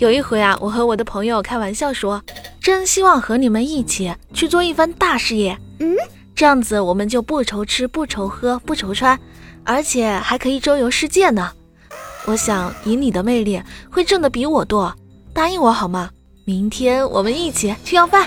有一回啊，我和我的朋友开玩笑说，真希望和你们一起去做一番大事业。嗯，这样子我们就不愁吃、不愁喝、不愁穿，而且还可以周游世界呢。我想以你的魅力会挣得比我多，答应我好吗？明天我们一起去要饭。